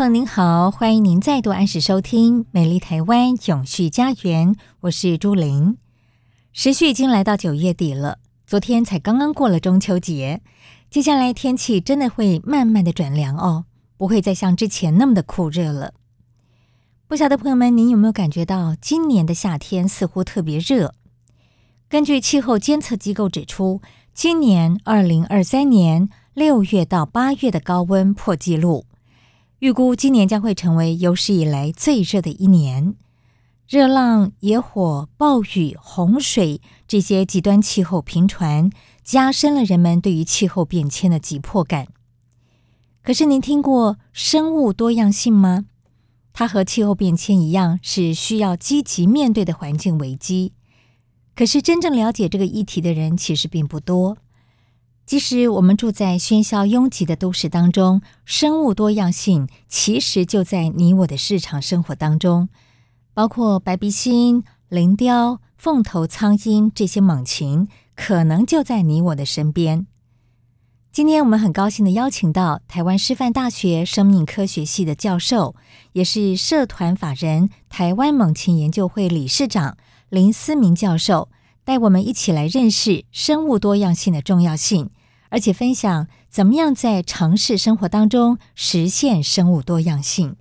朋友您好，欢迎您再度按时收听《美丽台湾永续家园》，我是朱玲。时序已经来到九月底了，昨天才刚刚过了中秋节，接下来天气真的会慢慢的转凉哦，不会再像之前那么的酷热了。不晓得朋友们，您有没有感觉到今年的夏天似乎特别热？根据气候监测机构指出，今年二零二三年六月到八月的高温破纪录。预估今年将会成为有史以来最热的一年，热浪、野火、暴雨、洪水这些极端气候频传，加深了人们对于气候变迁的急迫感。可是，您听过生物多样性吗？它和气候变迁一样，是需要积极面对的环境危机。可是，真正了解这个议题的人其实并不多。即使我们住在喧嚣拥挤的都市当中，生物多样性其实就在你我的日常生活当中，包括白鼻心、林雕、凤头苍鹰这些猛禽，可能就在你我的身边。今天我们很高兴地邀请到台湾师范大学生命科学系的教授，也是社团法人台湾猛禽研究会理事长林思明教授，带我们一起来认识生物多样性的重要性。而且分享怎么样在城市生活当中实现生物多样性。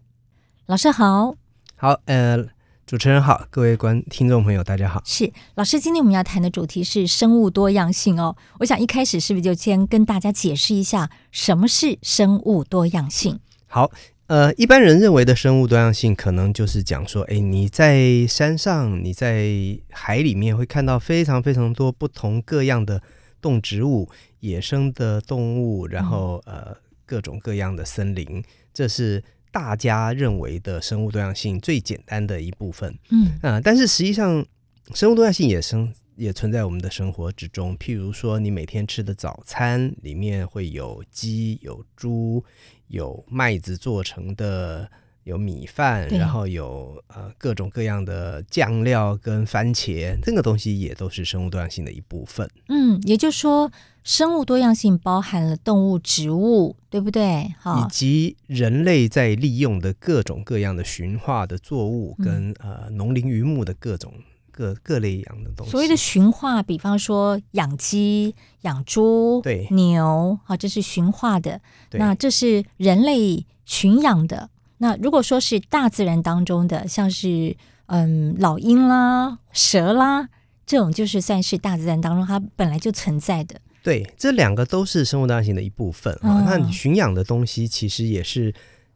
老师好，好，呃，主持人好，各位观听众朋友大家好。是老师，今天我们要谈的主题是生物多样性哦。我想一开始是不是就先跟大家解释一下什么是生物多样性？好，呃，一般人认为的生物多样性，可能就是讲说，哎，你在山上，你在海里面会看到非常非常多不同各样的动植物。野生的动物，然后呃各种各样的森林，嗯，这是大家认为的生物多样性最简单的一部分。嗯啊，呃，但是实际上生物多样性也生也存在我们的生活之中。譬如说，你每天吃的早餐里面会有鸡、有猪、有麦子做成的。有米饭，然后有呃各种各样的酱料跟番茄，这个东西也都是生物多样性的一部分。嗯，也就是说，生物多样性包含了动物、植物，对不对？以及人类在利用的各种各样的驯化的作物跟、嗯、呃农林渔牧的各种各各类养的东西。所谓的驯化，比方说养鸡、养猪、对牛，好，这是驯化的。那这是人类驯养的。那如果说是大自然当中的，像是嗯老鹰啦、蛇啦这种，就是算是大自然当中它本来就存在的。对，这两个都是生物多样性的一部分啊、哦。那你驯养的东西，其实也是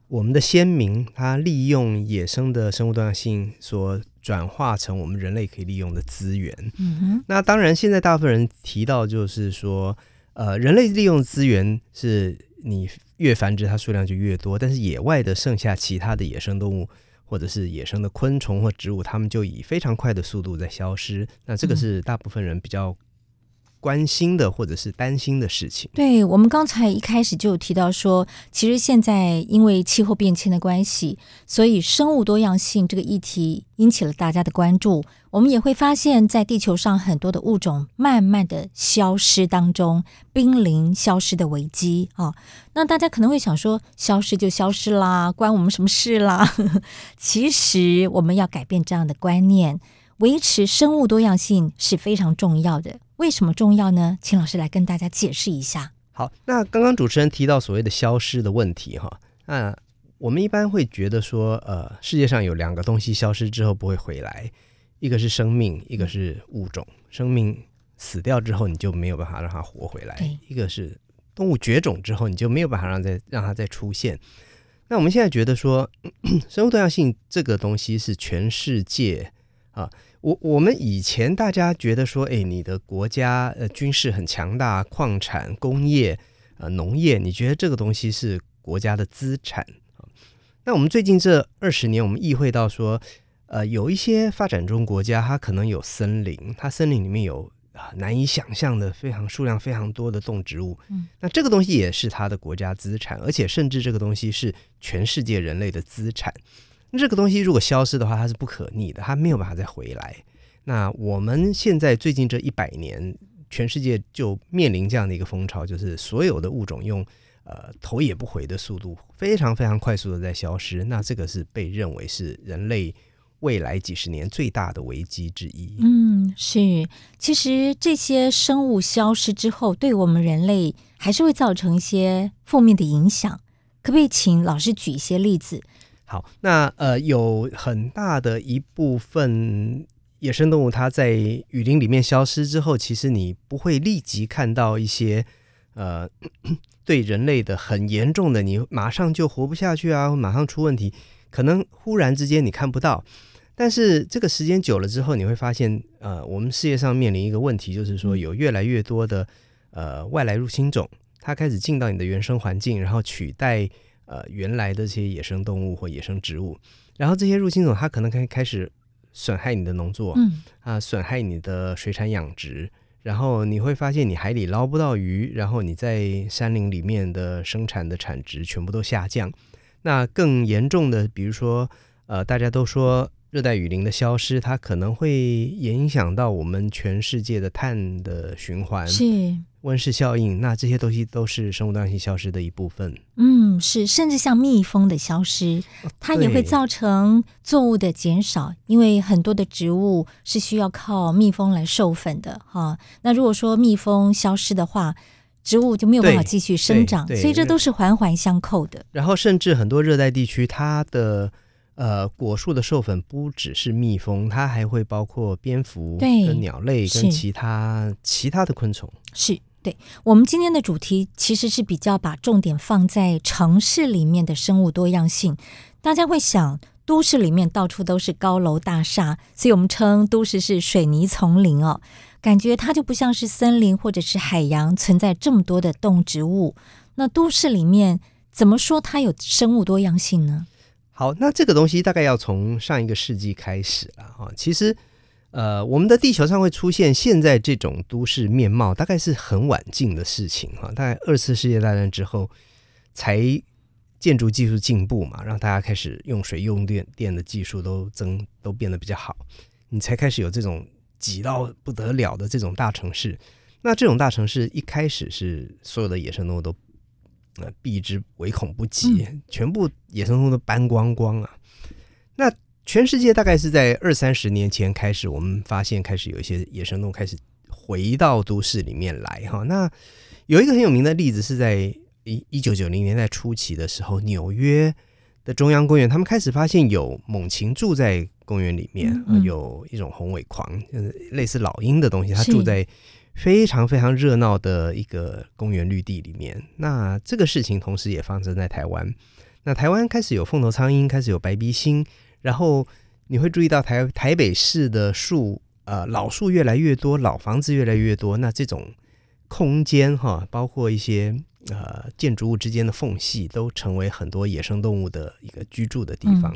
我们的先民他利用野生的生物多样性所转化成我们人类可以利用的资源。嗯哼。那当然，现在大部分人提到就是说，呃，人类利用资源是你。越繁殖，它数量就越多。但是野外的剩下其他的野生动物，或者是野生的昆虫或植物，它们就以非常快的速度在消失。那这个是大部分人比较关心的或者是担心的事情。对，我们刚才一开始就有提到说，其实现在因为气候变迁的关系，所以生物多样性这个议题引起了大家的关注。我们也会发现，在地球上很多的物种慢慢的消失当中，濒临消失的危机啊。那大家可能会想说，消失就消失啦，关我们什么事啦？其实我们要改变这样的观念，维持生物多样性是非常重要的。为什么重要呢？请老师来跟大家解释一下。好，那刚刚主持人提到所谓的消失的问题哈，那我们一般会觉得说，呃，世界上有两个东西消失之后不会回来。一个是生命，一个是物种。生命死掉之后，你就没有办法让它活回来；一个是动物绝种之后，你就没有办法让再让它再出现。那我们现在觉得说，生物多样性这个东西是全世界啊，我我们以前大家觉得说，哎，你的国家呃军事很强大，矿产、工业、呃农业，你觉得这个东西是国家的资产啊？那我们最近这二十年，我们意会到说。呃，有一些发展中国家，它可能有森林，它森林里面有啊难以想象的非常数量非常多的动植物。嗯，那这个东西也是它的国家资产，而且甚至这个东西是全世界人类的资产。这个东西如果消失的话，它是不可逆的，它没有办法再回来。那我们现在最近这一百年，全世界就面临这样的一个风潮，就是所有的物种用呃头也不回的速度，非常非常快速的在消失。那这个是被认为是人类。未来几十年最大的危机之一。嗯，是。其实这些生物消失之后，对我们人类还是会造成一些负面的影响。可不可以请老师举一些例子？好，那呃，有很大的一部分野生动物，它在雨林里面消失之后，其实你不会立即看到一些呃 对人类的很严重的，你马上就活不下去啊，马上出问题，可能忽然之间你看不到。但是这个时间久了之后，你会发现，呃，我们世界上面临一个问题，就是说有越来越多的呃外来入侵种，它开始进到你的原生环境，然后取代呃原来的这些野生动物或野生植物，然后这些入侵种它可能开开始损害你的农作，嗯啊，损害你的水产养殖，然后你会发现你海里捞不到鱼，然后你在山林里面的生产的产值全部都下降。那更严重的，比如说呃，大家都说。热带雨林的消失，它可能会影响到我们全世界的碳的循环，是温室效应。那这些东西都是生物多样性消失的一部分。嗯，是，甚至像蜜蜂的消失，它也会造成作物的减少，因为很多的植物是需要靠蜜蜂来授粉的哈。那如果说蜜蜂消失的话，植物就没有办法继续生长，所以这都是环环相扣的。然后，甚至很多热带地区，它的呃，果树的授粉不只是蜜蜂，它还会包括蝙蝠、跟鸟类跟其他其他的昆虫。是，对。我们今天的主题其实是比较把重点放在城市里面的生物多样性。大家会想，都市里面到处都是高楼大厦，所以我们称都市是水泥丛林哦，感觉它就不像是森林或者是海洋存在这么多的动植物。那都市里面怎么说它有生物多样性呢？好，那这个东西大概要从上一个世纪开始了哈。其实，呃，我们的地球上会出现现在这种都市面貌，大概是很晚近的事情哈。大概二次世界大战之后，才建筑技术进步嘛，让大家开始用水用电电的技术都增都变得比较好，你才开始有这种挤到不得了的这种大城市。那这种大城市一开始是所有的野生动物都。那避之唯恐不及，全部野生动物都搬光光啊！那全世界大概是在二三十年前开始，我们发现开始有一些野生动物开始回到都市里面来哈。那有一个很有名的例子是在一一九九零年代初期的时候，纽约的中央公园，他们开始发现有猛禽住在公园里面，有一种红尾狂，就是类似老鹰的东西，它住在。非常非常热闹的一个公园绿地里面，那这个事情同时也发生在台湾。那台湾开始有凤头苍鹰，开始有白鼻心，然后你会注意到台台北市的树，呃，老树越来越多，老房子越来越多。那这种空间哈，包括一些呃建筑物之间的缝隙，都成为很多野生动物的一个居住的地方。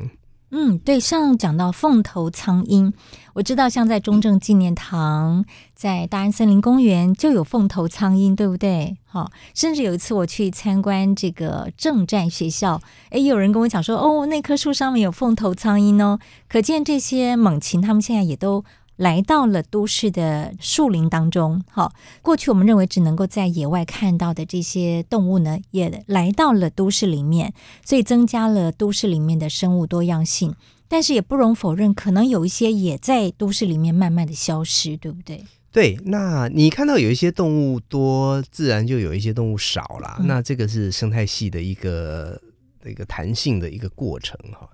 嗯，对，上讲到凤头苍鹰，我知道像在中正纪念堂、在大安森林公园就有凤头苍鹰，对不对？好，甚至有一次我去参观这个政战学校，诶，有人跟我讲说，哦，那棵树上面有凤头苍鹰哦，可见这些猛禽，他们现在也都。来到了都市的树林当中，好，过去我们认为只能够在野外看到的这些动物呢，也来到了都市里面，所以增加了都市里面的生物多样性。但是也不容否认，可能有一些也在都市里面慢慢的消失，对不对？对，那你看到有一些动物多，自然就有一些动物少啦。嗯、那这个是生态系的一个一个弹性的一个过程哈。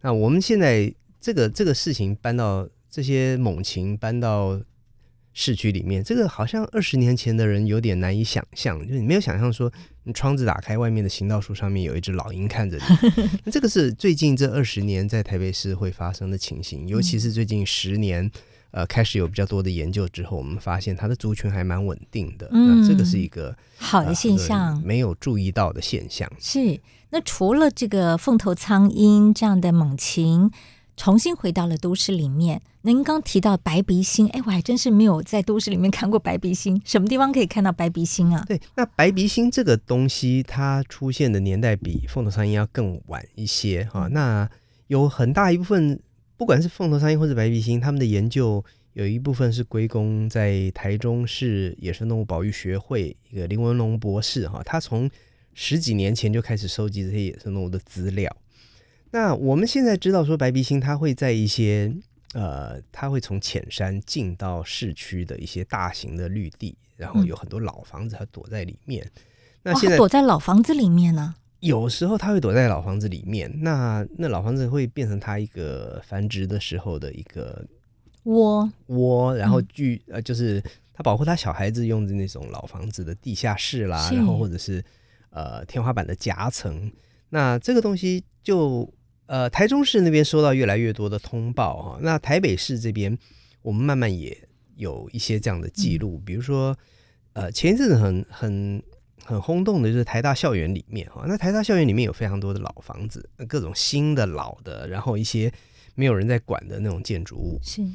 那我们现在这个这个事情搬到。这些猛禽搬到市区里面，这个好像二十年前的人有点难以想象，就是你没有想象说，你窗子打开，外面的行道树上面有一只老鹰看着你。那这个是最近这二十年在台北市会发生的情形，尤其是最近十年，呃，开始有比较多的研究之后，我们发现它的族群还蛮稳定的。嗯，那这个是一个好的现象，呃，没有注意到的现象。是。那除了这个凤头苍鹰这样的猛禽。重新回到了都市里面。您刚提到白鼻星，哎，我还真是没有在都市里面看过白鼻星。什么地方可以看到白鼻星啊？对，那白鼻星这个东西，它出现的年代比凤头苍鹰要更晚一些哈。那有很大一部分，不管是凤头苍鹰或者白鼻星，他们的研究有一部分是归功在台中市野生动物保育学会一个林文龙博士哈，他从十几年前就开始收集这些野生动物的资料。那我们现在知道说，白鼻星它会在一些呃，它会从浅山进到市区的一些大型的绿地，然后有很多老房子，它躲在里面。嗯、那现在、哦、躲在老房子里面呢？有时候它会躲在老房子里面，那那老房子会变成它一个繁殖的时候的一个窝窝，然后据呃，就是它保护它小孩子用的那种老房子的地下室啦，然后或者是呃天花板的夹层。那这个东西就。呃，台中市那边收到越来越多的通报哈，那台北市这边我们慢慢也有一些这样的记录，嗯、比如说，呃，前一阵子很很很轰动的就是台大校园里面哈，那台大校园里面有非常多的老房子，各种新的、老的，然后一些没有人在管的那种建筑物，是，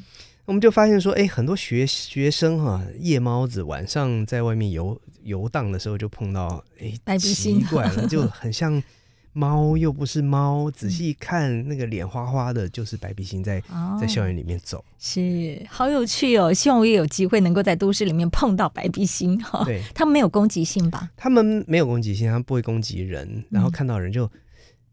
我们就发现说，哎，很多学学生哈，夜猫子晚上在外面游游荡的时候就碰到，哎，奇怪了，就很像。猫又不是猫，仔细看那个脸花花的，就是白鼻心在、哦、在校园里面走，是好有趣哦！希望我也有机会能够在都市里面碰到白鼻心哈。对，他们没有攻击性吧？他们没有攻击性，他们不会攻击人，然后看到人就。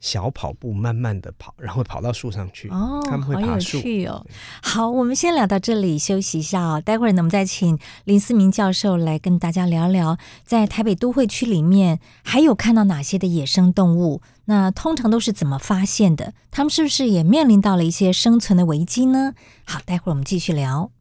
小跑步，慢慢的跑，然后跑到树上去。哦，他们会爬树。好有趣哦。好，我们先聊到这里，休息一下哦。待会儿呢，我们再请林思明教授来跟大家聊聊，在台北都会区里面还有看到哪些的野生动物？那通常都是怎么发现的？他们是不是也面临到了一些生存的危机呢？好，待会儿我们继续聊。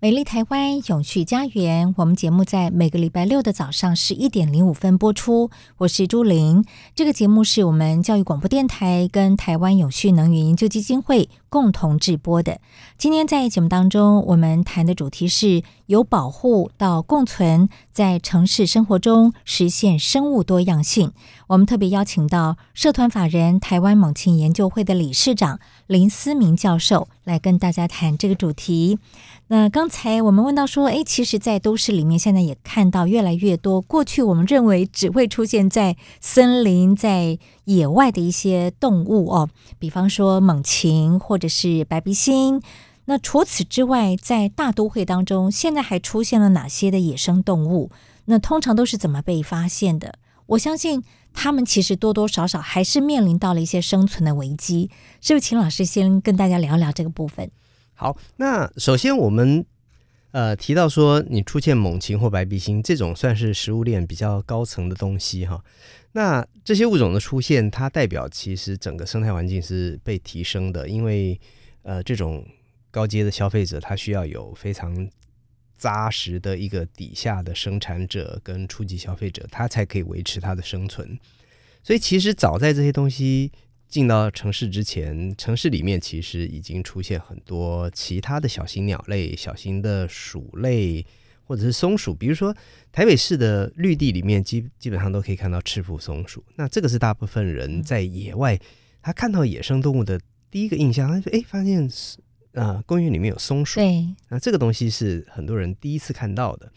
美丽台湾永续家园，我们节目在每个礼拜六的早上十一点零五分播出。我是朱玲，这个节目是我们教育广播电台跟台湾永续能源研究基金会共同制播的。今天在节目当中，我们谈的主题是由保护到共存，在城市生活中实现生物多样性。我们特别邀请到社团法人台湾猛禽研究会的理事长林思明教授来跟大家谈这个主题。那刚才我们问到说，诶，其实，在都市里面，现在也看到越来越多过去我们认为只会出现在森林、在野外的一些动物哦，比方说猛禽或者是白鼻心。那除此之外，在大都会当中，现在还出现了哪些的野生动物？那通常都是怎么被发现的？我相信他们其实多多少少还是面临到了一些生存的危机。是不是？请老师先跟大家聊聊这个部分。好，那首先我们呃提到说，你出现猛禽或白鼻心这种算是食物链比较高层的东西哈。那这些物种的出现，它代表其实整个生态环境是被提升的，因为呃这种高阶的消费者，他需要有非常扎实的一个底下的生产者跟初级消费者，他才可以维持它的生存。所以其实早在这些东西。进到城市之前，城市里面其实已经出现很多其他的小型鸟类、小型的鼠类，或者是松鼠。比如说，台北市的绿地里面基基本上都可以看到赤腹松鼠。那这个是大部分人在野外，他看到野生动物的第一个印象，他说：“哎，发现啊、呃，公园里面有松鼠。”对，那这个东西是很多人第一次看到的。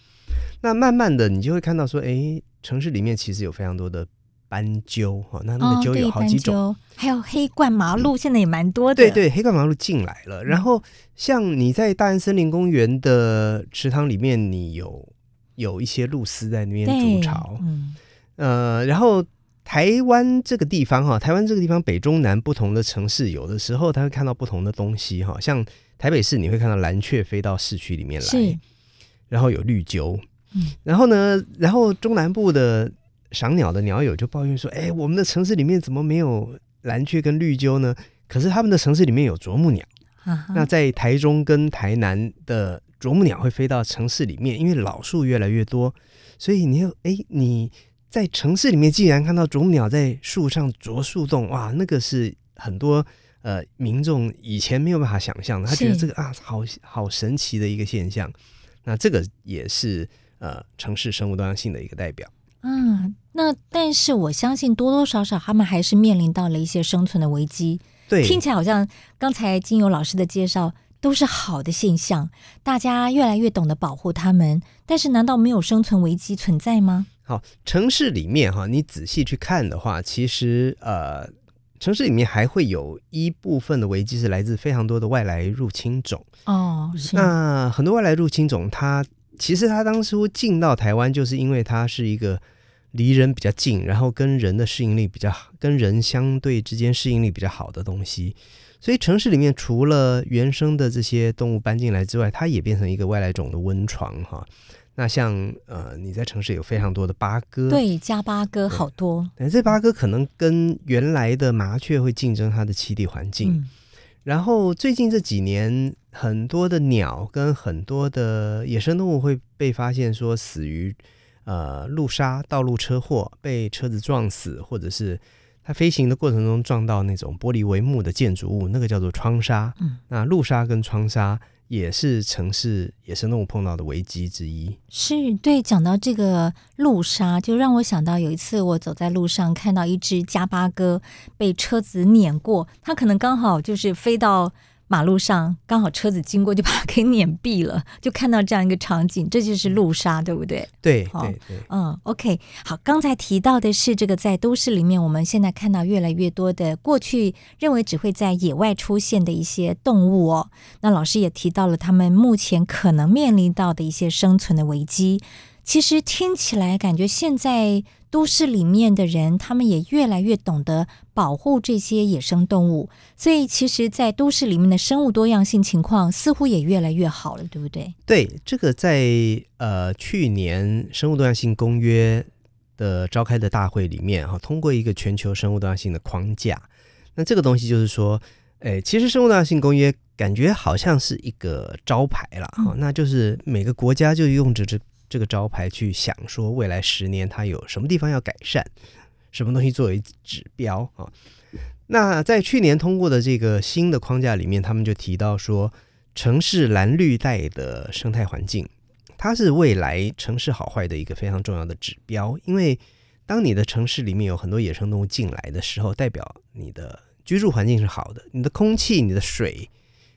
那慢慢的，你就会看到说：“哎，城市里面其实有非常多的。”斑鸠哈，那那个鸠有好几种，哦、还有黑冠麻鹭，现在也蛮多的。对对，黑冠麻鹭进来了。然后像你在大安森林公园的池塘里面，你有有一些鹭鸶在那边筑巢。嗯，呃，然后台湾这个地方哈，台湾这个地方北中南不同的城市，有的时候他会看到不同的东西哈。像台北市，你会看到蓝雀飞到市区里面来，然后有绿鸠。嗯，然后呢，然后中南部的。赏鸟的鸟友就抱怨说：“哎，我们的城市里面怎么没有蓝雀跟绿鸠呢？可是他们的城市里面有啄木鸟啊、那在台中跟台南的啄木鸟会飞到城市里面，因为老树越来越多，所以你有哎你在城市里面竟然看到啄木鸟在树上啄树洞，哇，那个是很多呃民众以前没有办法想象的，他觉得这个啊好好神奇的一个现象。那这个也是呃城市生物多样性的一个代表。嗯，那但是我相信多多少少他们还是面临到了一些生存的危机。对，听起来好像刚才金友老师的介绍都是好的现象，大家越来越懂得保护他们。但是难道没有生存危机存在吗？好，城市里面哈，你仔细去看的话，其实呃，城市里面还会有一部分的危机是来自非常多的外来入侵种。哦，是。那很多外来入侵种，它其实它当初进到台湾，就是因为它是一个。离人比较近，然后跟人的适应力比较好，跟人相对之间适应力比较好的东西，所以城市里面除了原生的这些动物搬进来之外，它也变成一个外来种的温床哈。那像呃，你在城市有非常多的八哥，对，加八哥好多，但这八哥可能跟原来的麻雀会竞争它的栖地环境。嗯、然后最近这几年，很多的鸟跟很多的野生动物会被发现说死于。呃，路杀、道路车祸被车子撞死，或者是它飞行的过程中撞到那种玻璃帷幕的建筑物，那个叫做窗杀。嗯，那路杀跟窗杀也是城市野生动物碰到的危机之一。是对，讲到这个路杀，就让我想到有一次我走在路上，看到一只加巴哥被车子碾过，它可能刚好就是飞到。马路上刚好车子经过，就把它给碾毙了，就看到这样一个场景，这就是路杀，对不对？对，好对，对，嗯，OK，好。刚才提到的是这个在都市里面，我们现在看到越来越多的过去认为只会在野外出现的一些动物哦。那老师也提到了他们目前可能面临到的一些生存的危机。其实听起来感觉现在。都市里面的人，他们也越来越懂得保护这些野生动物，所以其实，在都市里面的生物多样性情况似乎也越来越好了，对不对？对，这个在呃去年生物多样性公约的召开的大会里面哈，通过一个全球生物多样性的框架。那这个东西就是说，诶，其实生物多样性公约感觉好像是一个招牌了哈，嗯、那就是每个国家就用着这。这个招牌去想说，未来十年它有什么地方要改善，什么东西作为指标啊？那在去年通过的这个新的框架里面，他们就提到说，城市蓝绿带的生态环境，它是未来城市好坏的一个非常重要的指标。因为当你的城市里面有很多野生动物进来的时候，代表你的居住环境是好的，你的空气、你的水。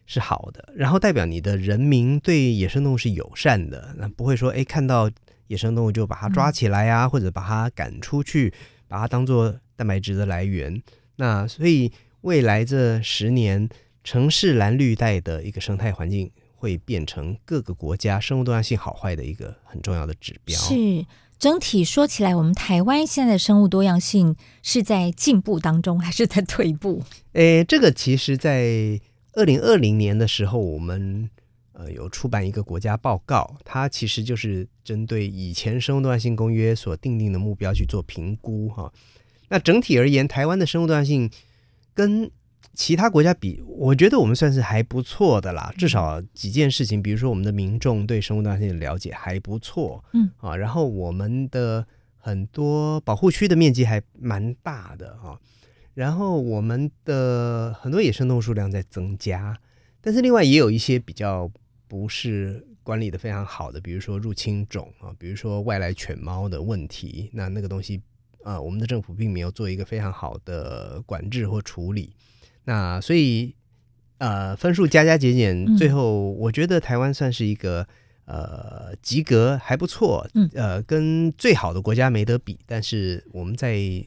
是好的，然后代表你的人民对野生动物是友善的，那不会说诶，看到野生动物就把它抓起来啊，嗯、或者把它赶出去，把它当做蛋白质的来源。那所以未来这十年，城市蓝绿带的一个生态环境会变成各个国家生物多样性好坏的一个很重要的指标。是整体说起来，我们台湾现在的生物多样性是在进步当中，还是在退步？诶，这个其实，在二零二零年的时候，我们呃有出版一个国家报告，它其实就是针对以前生物多样性公约所定定的目标去做评估哈。那整体而言，台湾的生物多样性跟其他国家比，我觉得我们算是还不错的啦。至少几件事情，比如说我们的民众对生物多样性的了解还不错，嗯啊，然后我们的很多保护区的面积还蛮大的哈。然后我们的很多野生动物数量在增加，但是另外也有一些比较不是管理的非常好的，比如说入侵种啊，比如说外来犬猫的问题，那那个东西啊，我们的政府并没有做一个非常好的管制或处理，那所以呃分数加加减减，最后我觉得台湾算是一个呃及格还不错，呃跟最好的国家没得比，但是我们在。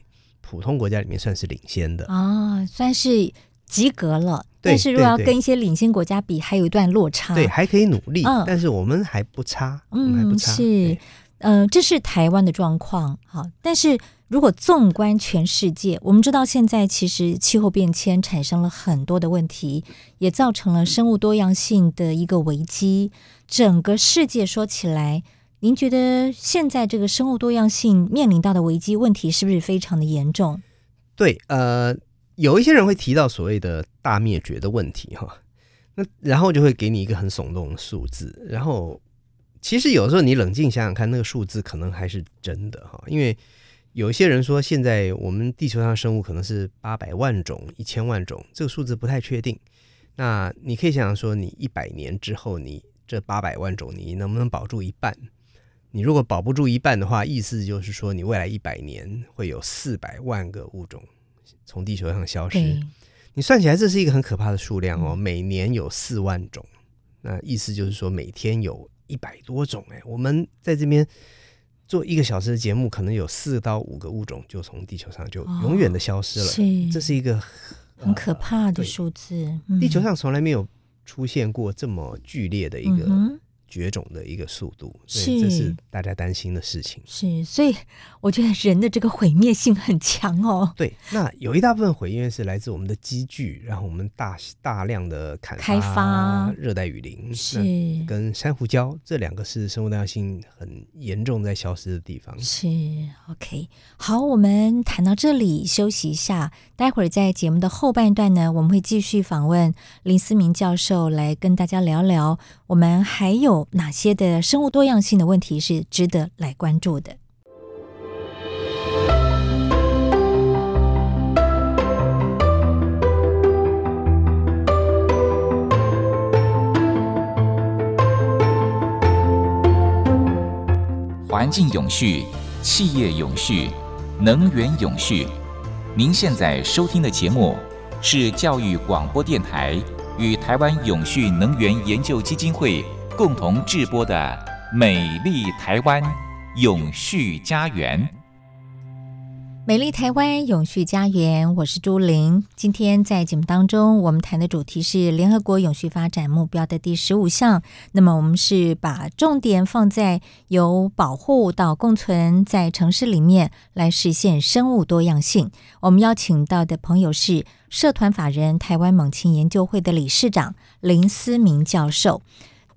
普通国家里面算是领先的啊，算是及格了。但是如果要跟一些领先国家比，还有一段落差。对，还可以努力，嗯、但是我们还不差，嗯，我们还不差。是，嗯这是台湾的状况。好，但是如果纵观全世界，我们知道现在其实气候变迁产生了很多的问题，也造成了生物多样性的一个危机。整个世界说起来。您觉得现在这个生物多样性面临到的危机问题是不是非常的严重？对，呃，有一些人会提到所谓的大灭绝的问题哈。那然后就会给你一个很耸动的数字，然后其实有时候你冷静想想看，那个数字可能还是真的哈，因为有一些人说现在我们地球上的生物可能是八百万种、一千万种，这个数字不太确定。那你可以想想说，你一百年之后，你这八百万种，你能不能保住一半？你如果保不住一半的话，意思就是说，你未来一百年会有四百万个物种从地球上消失。你算起来，这是一个很可怕的数量哦。每年有四万种，那意思就是说，每天有一百多种。哎，我们在这边做一个小时的节目，可能有四到五个物种就从地球上就永远的消失了。哦、是，这是一个、呃、很可怕的数字。地球上从来没有出现过这么剧烈的一个。嗯绝种的一个速度，所以这是大家担心的事情。是，所以我觉得人的这个毁灭性很强哦。对，那有一大部分毁灭是来自我们的积聚，然后我们大大量的砍伐、开发热带雨林，是跟珊瑚礁这两个是生物多样性很严重在消失的地方。是，OK，好，我们谈到这里休息一下，待会儿在节目的后半段呢，我们会继续访问林思明教授来跟大家聊聊。我们还有哪些的生物多样性的问题是值得来关注的？环境永续、企业永续、能源永续。您现在收听的节目是教育广播电台。与台湾永续能源研究基金会共同制播的《美丽台湾永续家园》。美丽台湾永续家园，我是朱玲。今天在节目当中，我们谈的主题是联合国永续发展目标的第十五项。那么，我们是把重点放在由保护到共存，在城市里面来实现生物多样性。我们邀请到的朋友是社团法人台湾猛禽研究会的理事长林思明教授。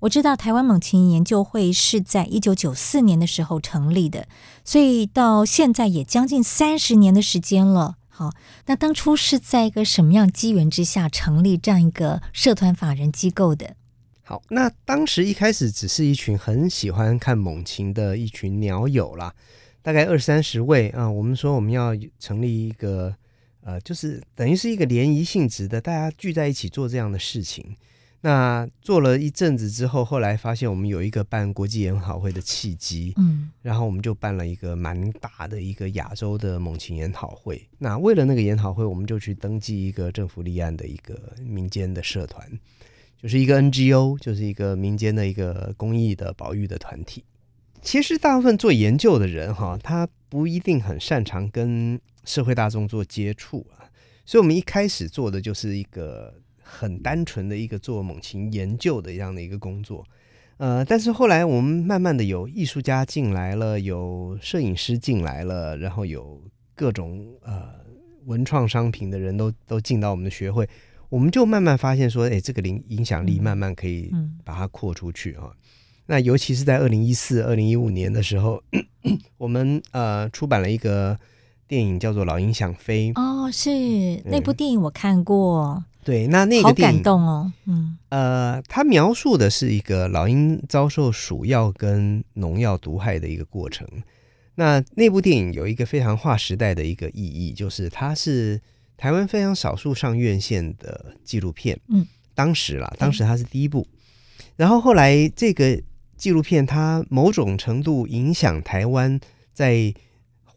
我知道台湾猛禽研究会是在一九九四年的时候成立的，所以到现在也将近三十年的时间了。好，那当初是在一个什么样机缘之下成立这样一个社团法人机构的？好，那当时一开始只是一群很喜欢看猛禽的一群鸟友啦，大概二三十位啊。我们说我们要成立一个呃，就是等于是一个联谊性质的，大家聚在一起做这样的事情。那做了一阵子之后，后来发现我们有一个办国际研讨会的契机，嗯，然后我们就办了一个蛮大的一个亚洲的猛禽研讨会。那为了那个研讨会，我们就去登记一个政府立案的一个民间的社团，就是一个 NGO，就是一个民间的一个公益的保育的团体。其实大部分做研究的人哈，他不一定很擅长跟社会大众做接触啊，所以我们一开始做的就是一个。很单纯的一个做猛禽研究的这样的一个工作，呃，但是后来我们慢慢的有艺术家进来了，有摄影师进来了，然后有各种呃文创商品的人都都进到我们的学会，我们就慢慢发现说，哎，这个影影响力慢慢可以把它扩出去啊。那尤其是在二零一四、二零一五年的时候，我们呃出版了一个电影叫做《老鹰想飞》哦，是那部电影我看过。对，那那个电影好感动哦，嗯，呃，他描述的是一个老鹰遭受鼠药跟农药毒害的一个过程。那那部电影有一个非常划时代的一个意义，就是它是台湾非常少数上院线的纪录片。嗯，当时啦，当时它是第一部，然后后来这个纪录片它某种程度影响台湾在。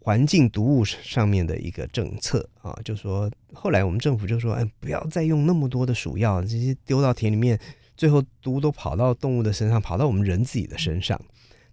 环境毒物上面的一个政策啊，就说后来我们政府就说，哎，不要再用那么多的鼠药，这些丢到田里面，最后毒都跑到动物的身上，跑到我们人自己的身上。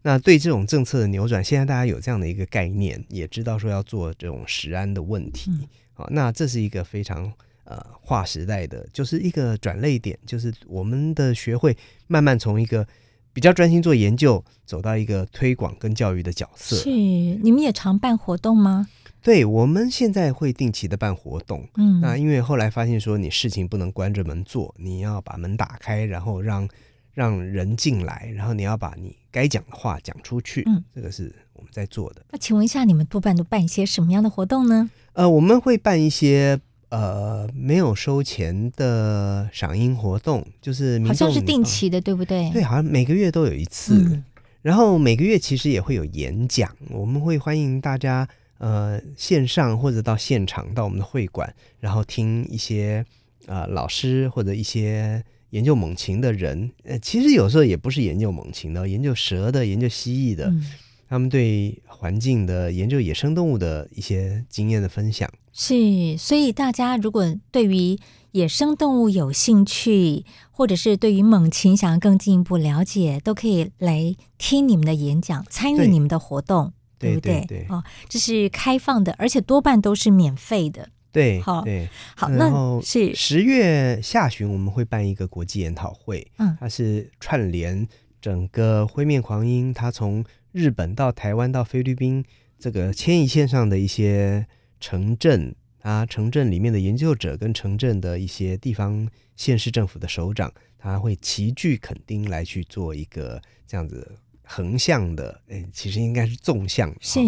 那对这种政策的扭转，现在大家有这样的一个概念，也知道说要做这种食安的问题啊。那这是一个非常呃划时代的，就是一个转类点，就是我们的学会慢慢从一个。比较专心做研究，走到一个推广跟教育的角色。是，你们也常办活动吗？对，我们现在会定期的办活动。嗯，那因为后来发现说，你事情不能关着门做，你要把门打开，然后让让人进来，然后你要把你该讲的话讲出去。嗯，这个是我们在做的。那请问一下，你们多半都办一些什么样的活动呢？呃，我们会办一些呃没有收钱的赏樱活动，就是好像是定期的，对不对？对，好像每个月都有一次。嗯、然后每个月其实也会有演讲，我们会欢迎大家呃线上或者到现场到我们的会馆，然后听一些呃老师或者一些研究猛禽的人。呃，其实有时候也不是研究猛禽的，研究蛇的、研究蜥蜴的。嗯他们对环境的研究、野生动物的一些经验的分享是，所以大家如果对于野生动物有兴趣，或者是对于猛禽想要更进一步了解，都可以来听你们的演讲，参与你们的活动，对，对不对？对，哦，这是开放的，而且多半都是免费的。对，好，对，好，然后是十月下旬我们会办一个国际研讨会，嗯，它是串联整个灰面狂鹰，它从日本到台湾到菲律宾，这个迁移线上的一些城镇啊，城镇里面的研究者跟城镇的一些地方县市政府的首长，他会齐聚垦丁来去做一个这样子横向的，哎，其实应该是纵向，是。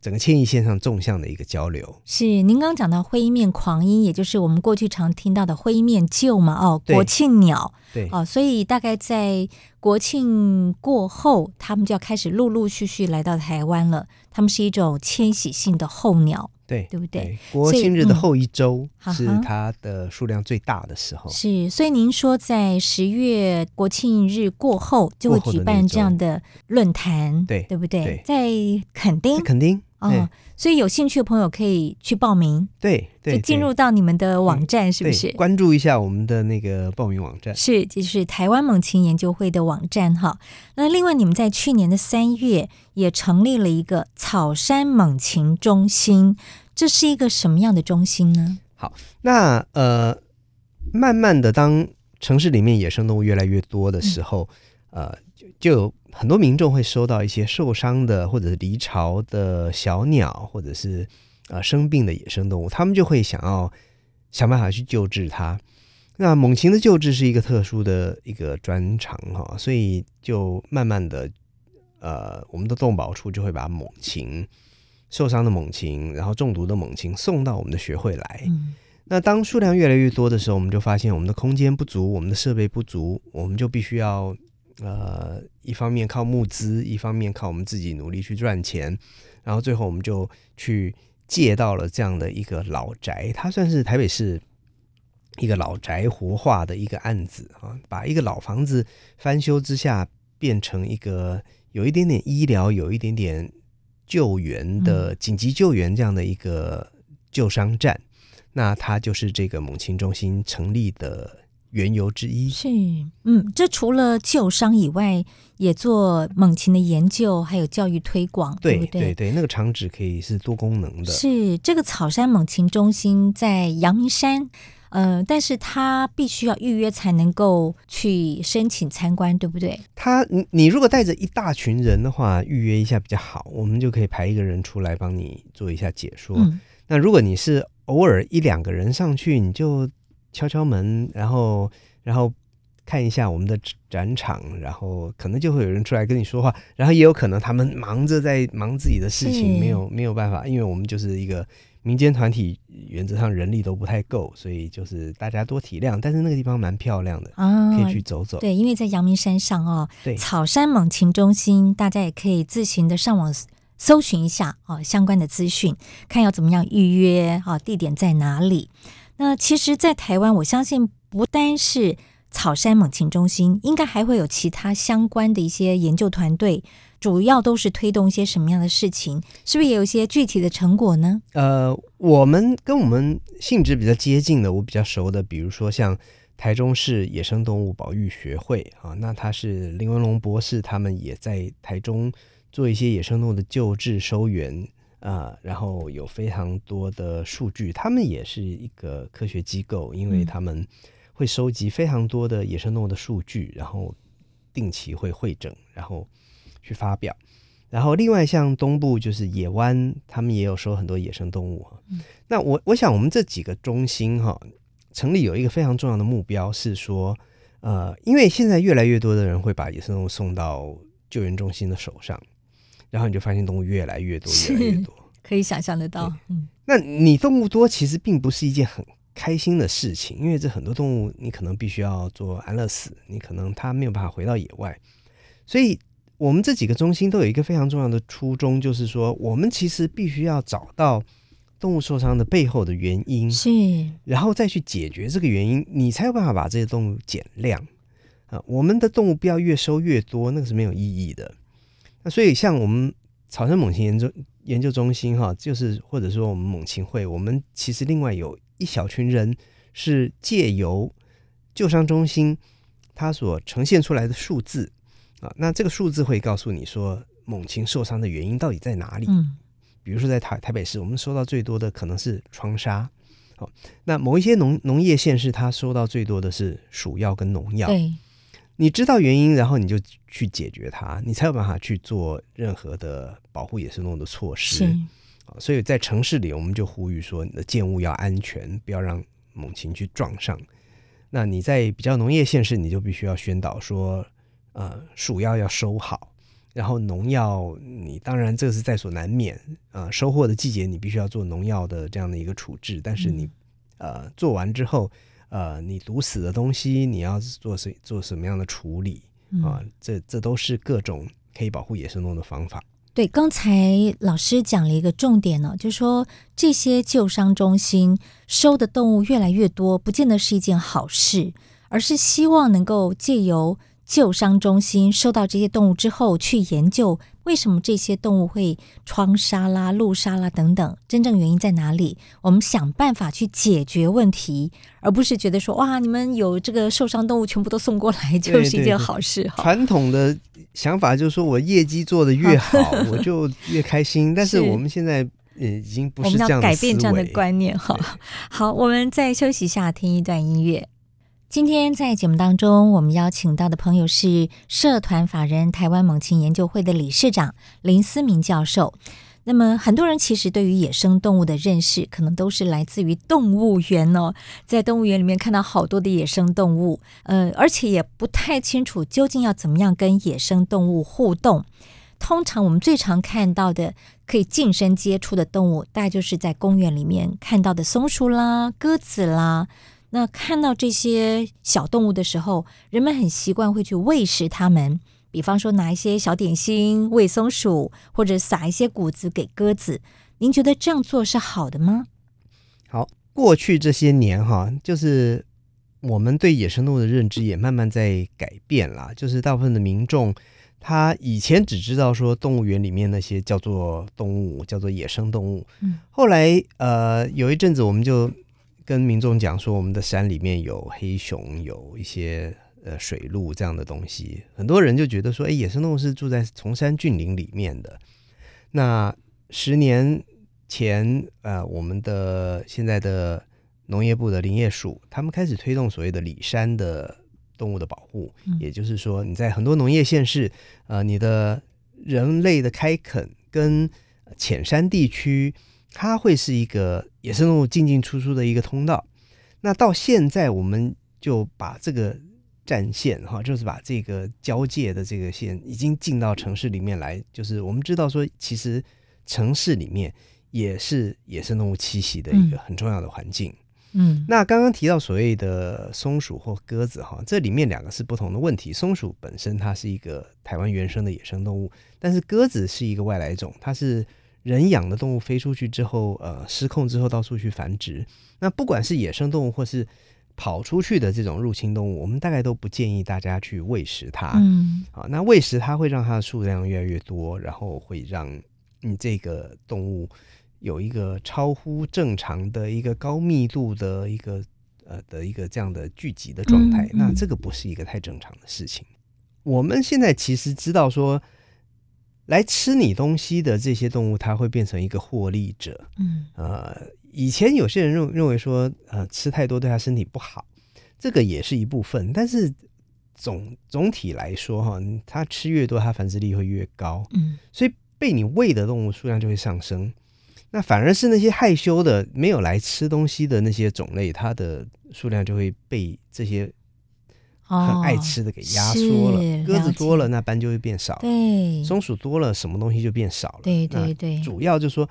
整个迁移线上纵向的一个交流是。您刚刚讲到灰面狂鹰，也就是我们过去常听到的灰面鹫嘛？哦，国庆鸟。对。哦，所以大概在国庆过后，他们就要开始陆陆续续来到台湾了。他们是一种迁徙性的候鸟，对，对不对？对国庆日的后一周是它的数量最大的时候。是，所以您说在十月国庆日过后就会举办这样的论坛，对，对不对？对，在垦丁，垦丁。哦，所以有兴趣的朋友可以去报名，对，对，就进入到你们的网站，是不是？关注一下我们的那个报名网站，是，就是台湾猛禽研究会的网站哈。那另外，你们在去年的三月也成立了一个草山猛禽中心，这是一个什么样的中心呢？好，那呃，慢慢的，当城市里面野生动物越来越多的时候，嗯、呃，就。很多民众会收到一些受伤的或者是离巢的小鸟，或者是呃生病的野生动物，他们就会想要想办法去救治它。那猛禽的救治是一个特殊的一个专长哈，所以就慢慢的呃，我们的动保处就会把猛禽受伤的猛禽，然后中毒的猛禽送到我们的学会来。嗯。那当数量越来越多的时候，我们就发现我们的空间不足，我们的设备不足，我们就必须要。呃，一方面靠募资，一方面靠我们自己努力去赚钱，然后最后我们就去借到了这样的一个老宅，它算是台北市一个老宅活化的一个案子啊，把一个老房子翻修之下变成一个有一点点医疗、有一点点救援的紧急救援这样的一个救伤站，嗯、那它就是这个母亲中心成立的。缘由之一是，嗯，这除了旧伤以外，也做猛禽的研究，还有教育推广，对，对不对？对对，那个场址可以是多功能的。是这个草山猛禽中心在阳明山，呃，但是他必须要预约才能够去申请参观，对不对？他，你你如果带着一大群人的话，预约一下比较好，我们就可以排一个人出来帮你做一下解说。嗯，那如果你是偶尔一两个人上去，你就。敲敲门，然后，然后看一下我们的展场，然后可能就会有人出来跟你说话，然后也有可能他们忙着在忙自己的事情，没有没有办法，因为我们就是一个民间团体，原则上人力都不太够，所以就是大家多体谅。但是那个地方蛮漂亮的，啊，可以去走走。对，因为在阳明山上哦，对，草山猛禽中心，大家也可以自行的上网搜寻一下哦，相关的资讯，看要怎么样预约啊，地点在哪里。那其实，在台湾，我相信不单是草山猛禽中心，应该还会有其他相关的一些研究团队，主要都是推动一些什么样的事情？是不是也有一些具体的成果呢？呃，我们跟我们性质比较接近的，我比较熟的，比如说像台中市野生动物保育学会啊，那他是林文龙博士，他们也在台中做一些野生动物的救治收援。啊、呃，然后有非常多的数据，他们也是一个科学机构，因为他们会收集非常多的野生动物的数据，然后定期会会诊，然后去发表。然后另外像东部就是野湾，他们也有收很多野生动物。嗯、那我我想我们这几个中心哈，成立有一个非常重要的目标是说，呃，因为现在越来越多的人会把野生动物送到救援中心的手上。然后你就发现动物越来越多，越来越多，可以想象得到。嗯，那你动物多其实并不是一件很开心的事情，因为这很多动物你可能必须要做安乐死，你可能它没有办法回到野外，所以我们这几个中心都有一个非常重要的初衷，就是说我们其实必须要找到动物受伤的背后的原因，是，然后再去解决这个原因，你才有办法把这些动物减量啊。我们的动物不要越收越多，那个是没有意义的。那所以像我们草生猛禽研究研究中心哈，就是或者说我们猛禽会，我们其实另外有。一小群人是借由救伤中心它所呈现出来的数字啊，那这个数字会告诉你说猛禽受伤的原因到底在哪里？嗯，比如说在台台北市，我们收到最多的可能是窗杀。好，那某一些农农业县市，它收到最多的是鼠药跟农药。对，你知道原因，然后你就去解决它，你才有办法去做任何的保护野生动物的措施。所以在城市里，我们就呼吁说，你的建物要安全，不要让猛禽去撞上。那你在比较农业县市，你就必须要宣导说，呃，鼠药要收好，然后农药，你当然这是在所难免啊、呃。收获的季节，你必须要做农药的这样的一个处置，但是你呃做完之后，呃，你毒死的东西，你要做什做什么样的处理啊？这这都是各种可以保护野生动物的方法。对，刚才老师讲了一个重点呢，就是说这些救伤中心收的动物越来越多，不见得是一件好事，而是希望能够借由救伤中心收到这些动物之后，去研究为什么这些动物会窗杀啦、路杀啦等等，真正原因在哪里？我们想办法去解决问题，而不是觉得说哇，你们有这个受伤动物全部都送过来，就是一件好事哈。传统的。想法就是说，我业绩做得越好，我就越开心。但是 我们现在已经不是这样的我们要改变这样的观念哈。好，我们再休息一下，听一段音乐。今天在节目当中，我们邀请到的朋友是社团法人台湾猛禽研究会的理事长林思明教授。那么很多人其实对于野生动物的认识，可能都是来自于动物园哦，在动物园里面看到好多的野生动物，呃，而且也不太清楚究竟要怎么样跟野生动物互动。通常我们最常看到的可以近身接触的动物，大概就是在公园里面看到的松鼠啦、鸽子啦。那看到这些小动物的时候，人们很习惯会去喂食它们。比方说拿一些小点心喂松鼠，或者撒一些谷子给鸽子，您觉得这样做是好的吗？好，过去这些年哈，就是我们对野生动物的认知也慢慢在改变了。就是大部分的民众，他以前只知道说动物园里面那些叫做动物，叫做野生动物。嗯，后来呃有一阵子，我们就跟民众讲说，我们的山里面有黑熊，有一些。呃，水鹿这样的东西，很多人就觉得说，哎，野生动物是住在崇山峻岭里面的。那十年前，呃，我们的现在的农业部的林业署，他们开始推动所谓的里山的动物的保护，嗯、也就是说，你在很多农业县市，呃，你的人类的开垦跟浅山地区，它会是一个野生动物进进出出的一个通道。那到现在，我们就把这个。战线哈，就是把这个交界的这个线已经进到城市里面来。就是我们知道说，其实城市里面也是野生动物栖息的一个很重要的环境。嗯，那刚刚提到所谓的松鼠或鸽子哈，这里面两个是不同的问题。松鼠本身它是一个台湾原生的野生动物，但是鸽子是一个外来种，它是人养的动物飞出去之后，呃，失控之后到处去繁殖。那不管是野生动物或是跑出去的这种入侵动物，我们大概都不建议大家去喂食它。嗯，好，那喂食它会让它的数量越来越多，然后会让你这个动物有一个超乎正常的一个高密度的一个呃的一个这样的聚集的状态。嗯嗯，那这个不是一个太正常的事情。我们现在其实知道说，来吃你东西的这些动物，它会变成一个获利者。嗯，呃。以前有些人认认为说，呃，吃太多对他身体不好，这个也是一部分。但是总总体来说，哈，它吃越多，它繁殖力会越高。嗯，所以被你喂的动物数量就会上升。那反而是那些害羞的、没有来吃东西的那些种类，它的数量就会被这些很爱吃的给压缩了。哦，鸽子多了，那斑就会变少。对，松鼠多了，什么东西就变少了。对对对，主要就是说。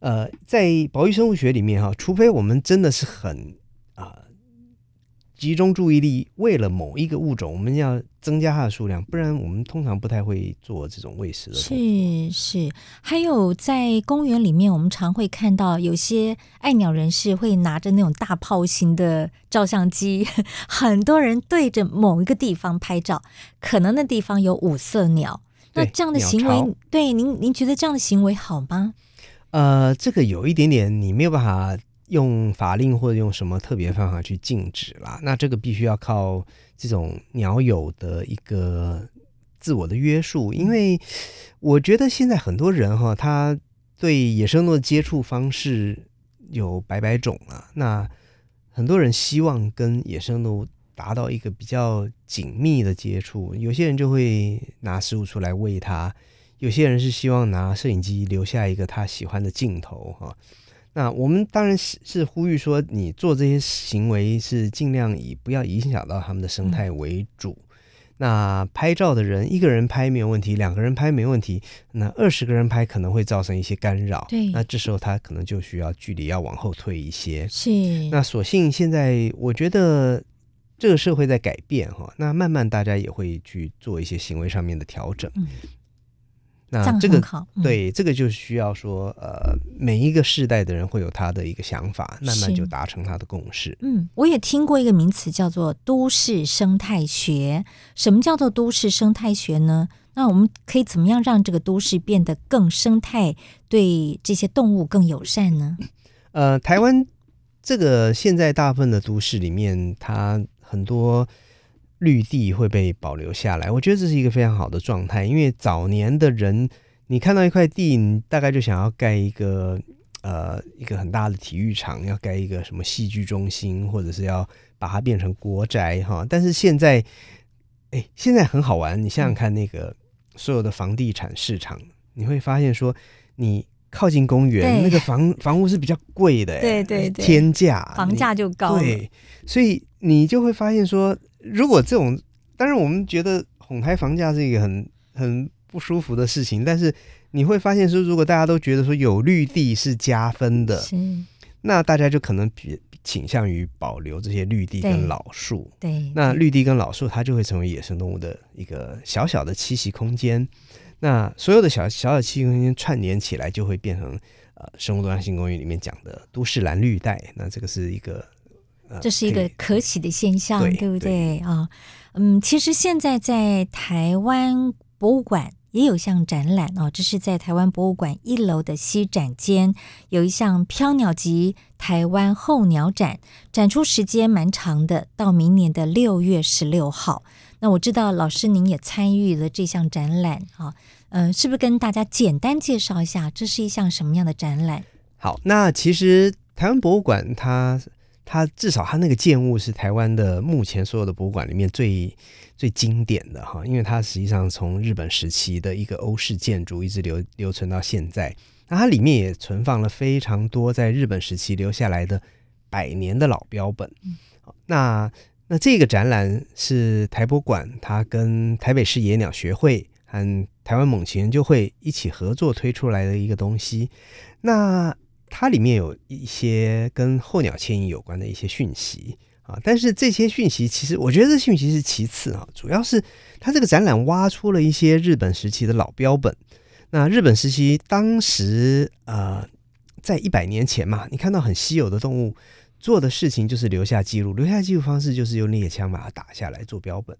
呃，在保育生物学里面哈，除非我们真的是很集中注意力，为了某一个物种，我们要增加它的数量，不然我们通常不太会做这种喂食的。是是，还有在公园里面，我们常会看到有些爱鸟人士会拿着那种大炮型的照相机，很多人对着某一个地方拍照，可能那地方有五色鸟。那这样的行为，对您您觉得这样的行为好吗？呃，这个有一点点，你没有办法。用法令或者用什么特别方法去禁止啦？那这个必须要靠这种鸟友的一个自我的约束，因为我觉得现在很多人哈，他对野生动物的接触方式有百百种啊。那很多人希望跟野生动物达到一个比较紧密的接触，有些人就会拿食物出来喂它，有些人是希望拿摄影机留下一个他喜欢的镜头哈。那我们当然是是呼吁说，你做这些行为是尽量以不要影响到他们的生态为主。嗯。那拍照的人，一个人拍没有问题，两个人拍没问题，那二十个人拍可能会造成一些干扰。对，那这时候他可能就需要距离要往后退一些。是。那所幸现在我觉得这个社会在改变哈，那慢慢大家也会去做一些行为上面的调整。嗯。那这个好，嗯、对这个就需要说，呃，每一个世代的人会有他的一个想法，慢慢就达成他的共识。嗯，我也听过一个名词叫做都市生态学。什么叫做都市生态学呢？那我们可以怎么样让这个都市变得更生态，对这些动物更友善呢？呃，台湾这个现在大部分的都市里面，它很多。绿地会被保留下来，我觉得这是一个非常好的状态。因为早年的人，你看到一块地，你大概就想要盖一个呃一个很大的体育场，要盖一个什么戏剧中心，或者是要把它变成国宅哈。但是现在，哎，现在很好玩。你想想看，那个所有的房地产市场，你会发现说，你靠近公园，那个房房屋是比较贵的，对对对，天价，房价就高。对，所以你就会发现说。如果这种，当然我们觉得哄抬房价是一个很很不舒服的事情，但是你会发现说，如果大家都觉得说有绿地是加分的，是，那大家就可能比倾向于保留这些绿地跟老树。对，那绿地跟老树它就会成为野生动物的一个小小的栖息空间。那所有的小小小栖息空间串联起来，就会变成呃生物多样性公园里面讲的都市蓝绿带。那这个是一个。这是一个可喜的现象，对，对不对啊？嗯，其实现在在台湾博物馆也有项展览哦，这是在台湾博物馆一楼的西展间有一项飘鸟集台湾候鸟展，展出时间蛮长的，到明年的六月十六号。那我知道老师您也参与了这项展览啊，嗯、呃，是不是跟大家简单介绍一下，这是一项什么样的展览？好，那其实台湾博物馆它。它至少它那个建物是台湾的目前所有的博物馆里面最最经典的哈，因为它实际上从日本时期的一个欧式建筑一直留留存到现在，那它里面也存放了非常多在日本时期留下来的百年的老标本。那那这个展览是台博馆，它跟台北市野鸟学会和台湾猛禽研究会一起合作推出来的一个东西。那它里面有一些跟候鸟迁移有关的一些讯息啊，但是这些讯息其实我觉得这讯息是其次啊，主要是它这个展览挖出了一些日本时期的老标本。那日本时期当时呃，在一百年前嘛，你看到很稀有的动物做的事情就是留下记录，留下记录方式就是用猎枪把它打下来做标本。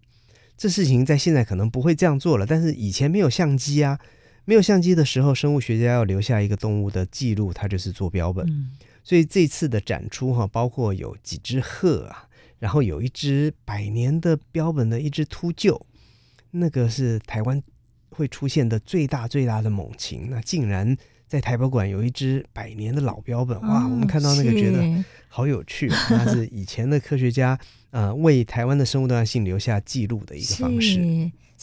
这事情在现在可能不会这样做了，但是以前没有相机啊。没有相机的时候，生物学家要留下一个动物的记录，它就是做标本。嗯、所以这次的展出哈，包括有几只鹤啊，然后有一只百年的标本的一只秃鹫，那个是台湾会出现的最大最大的猛禽，那竟然在台博馆有一只百年的老标本，哇！我们看到那个觉得好有趣，那是以前的科学家呃为台湾的生物多样性留下记录的一个方式。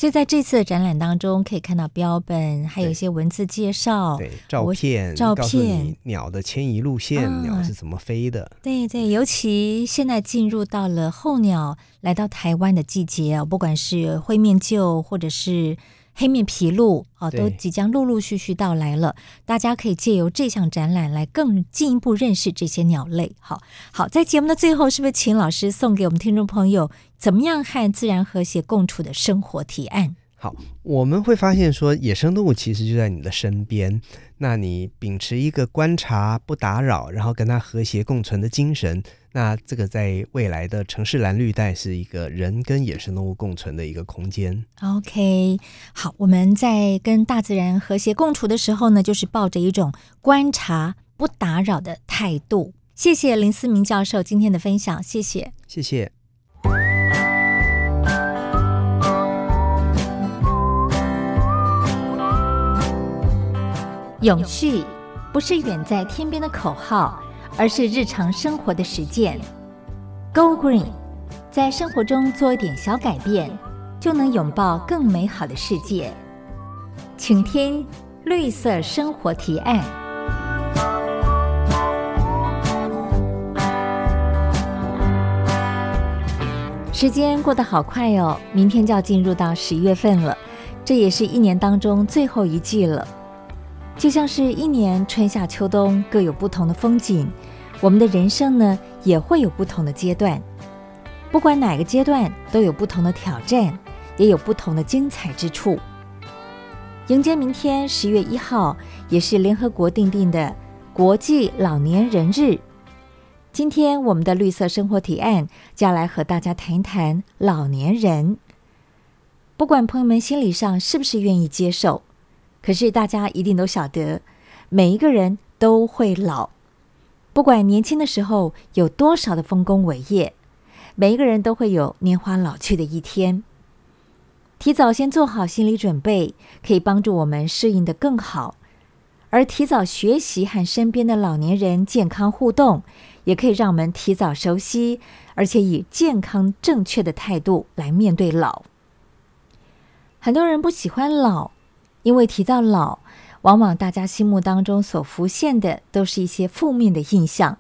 所以在这次的展览当中，可以看到标本，还有一些文字介绍，对，照片，照片，鸟的迁移路线，啊，鸟是怎么飞的？对对，尤其现在进入到了候鸟来到台湾的季节啊，不管是灰面鹫或者是黑面琵鹭啊，都即将陆陆续续到来了。大家可以借由这项展览来更进一步认识这些鸟类。好，好，在节目的最后，是不是请老师送给我们听众朋友怎么样和自然和谐共处的生活提案？好，我们会发现说，野生动物其实就在你的身边。那你秉持一个观察、不打扰，然后跟它和谐共存的精神，那这个在未来的城市蓝绿带是一个人跟野生动物共存的一个空间。OK，好，我们在跟大自然和谐共处的时候呢，就是抱着一种观察、不打扰的态度。谢谢林思明教授今天的分享，谢谢，谢谢。永续不是远在天边的口号，而是日常生活的实践。Go Green，在生活中做一点小改变，就能拥抱更美好的世界。请听绿色生活提案。时间过得好快哦，明天就要进入到十月份了，这也是一年当中最后一季了。就像是一年春夏秋冬各有不同的风景，我们的人生呢也会有不同的阶段。不管哪个阶段，都有不同的挑战，也有不同的精彩之处。迎接明天十月一号，也是联合国定定的国际老年人日。今天我们的绿色生活提案就要来和大家谈一谈老年人。不管朋友们心理上是不是愿意接受。可是大家一定都晓得，每一个人都会老，不管年轻的时候有多少的丰功伟业，每一个人都会有年华老去的一天。提早先做好心理准备，可以帮助我们适应得更好；而提早学习和身边的老年人健康互动，也可以让我们提早熟悉，而且以健康正确的态度来面对老。很多人不喜欢老。因为提到老，往往大家心目当中所浮现的都是一些负面的印象，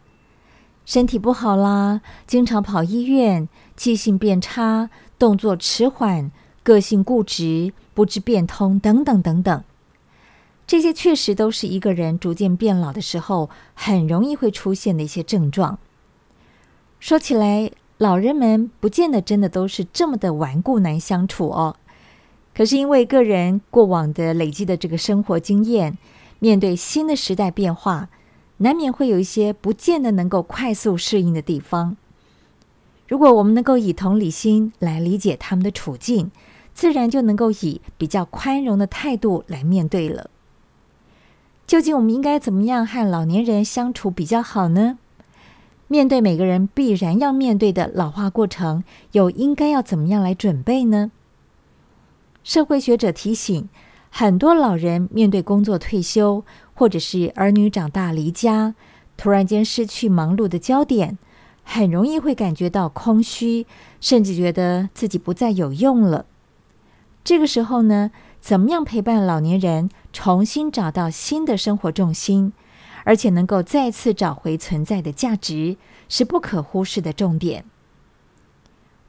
身体不好啦，经常跑医院，记性变差，动作迟缓，个性固执，不知变通等等等等。这些确实都是一个人逐渐变老的时候很容易会出现的一些症状。说起来，老人们不见得真的都是这么的顽固难相处哦。可是因为个人过往的累积的这个生活经验，面对新的时代变化，难免会有一些不见得能够快速适应的地方。如果我们能够以同理心来理解他们的处境，自然就能够以比较宽容的态度来面对了。究竟我们应该怎么样和老年人相处比较好呢？面对每个人必然要面对的老化过程，又应该要怎么样来准备呢？社会学者提醒，很多老人面对工作退休，或者是儿女长大离家，突然间失去忙碌的焦点，很容易会感觉到空虚，甚至觉得自己不再有用了。这个时候呢，怎么样陪伴老年人重新找到新的生活重心，而且能够再次找回存在的价值，是不可忽视的重点。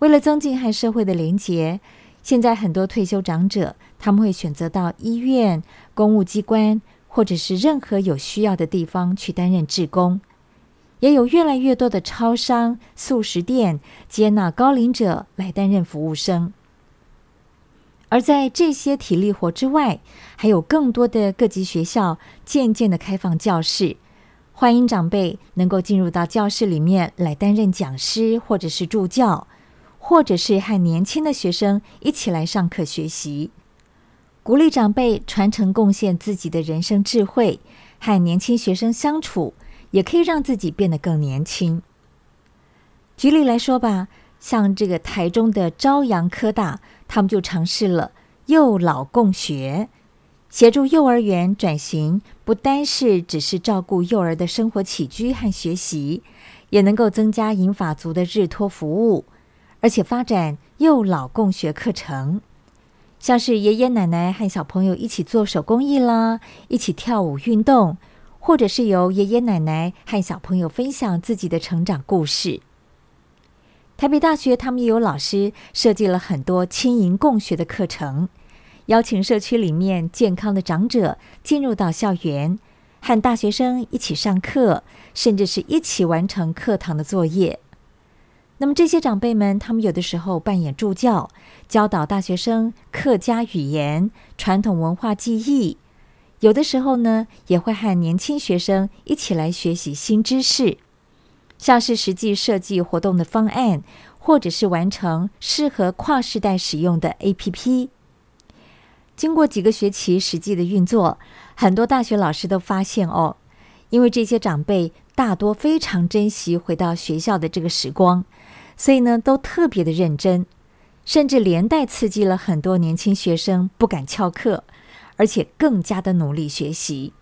为了增进和社会的连结。现在很多退休长者，他们会选择到医院、公务机关，或者是任何有需要的地方去担任志工。也有越来越多的超商、速食店接纳高龄者来担任服务生。而在这些体力活之外，还有更多的各级学校渐渐的开放教室，欢迎长辈能够进入到教室里面来担任讲师或者是助教。或者是和年轻的学生一起来上课学习，鼓励长辈传承贡献自己的人生智慧，和年轻学生相处，也可以让自己变得更年轻。举例来说吧，像这个台中的朝阳科大，他们就尝试了幼老共学，协助幼儿园转型，不单是只是照顾幼儿的生活起居和学习，也能够增加银发族的日托服务。而且发展幼老共学课程，像是爷爷奶奶和小朋友一起做手工艺啦，一起跳舞运动，或者是由爷爷奶奶和小朋友分享自己的成长故事。台北大学他们也有老师设计了很多亲银共学的课程，邀请社区里面健康的长者进入到校园，和大学生一起上课，甚至是一起完成课堂的作业。那么这些长辈们，他们有的时候扮演助教，教导大学生客家语言、传统文化技艺；有的时候呢，也会和年轻学生一起来学习新知识，像是实际设计活动的方案，或者是完成适合跨世代使用的 APP。经过几个学期实际的运作，很多大学老师都发现哦，因为这些长辈大多非常珍惜回到学校的这个时光。所以呢，都特别的认真，甚至连带刺激了很多年轻学生不敢翘课，而且更加的努力学习。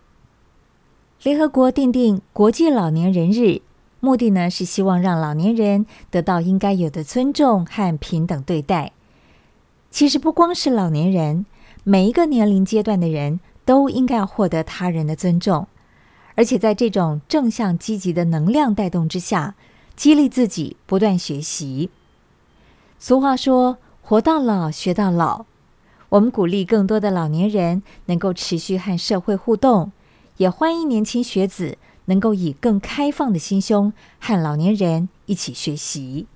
联合国定定国际老年人日，目的呢是希望让老年人得到应该有的尊重和平等对待。其实不光是老年人，每一个年龄阶段的人都应该要获得他人的尊重，而且在这种正向积极的能量带动之下。激励自己不断学习。俗话说：“活到老，学到老。”我们鼓励更多的老年人能够持续和社会互动，也欢迎年轻学子能够以更开放的心胸和老年人一起学习。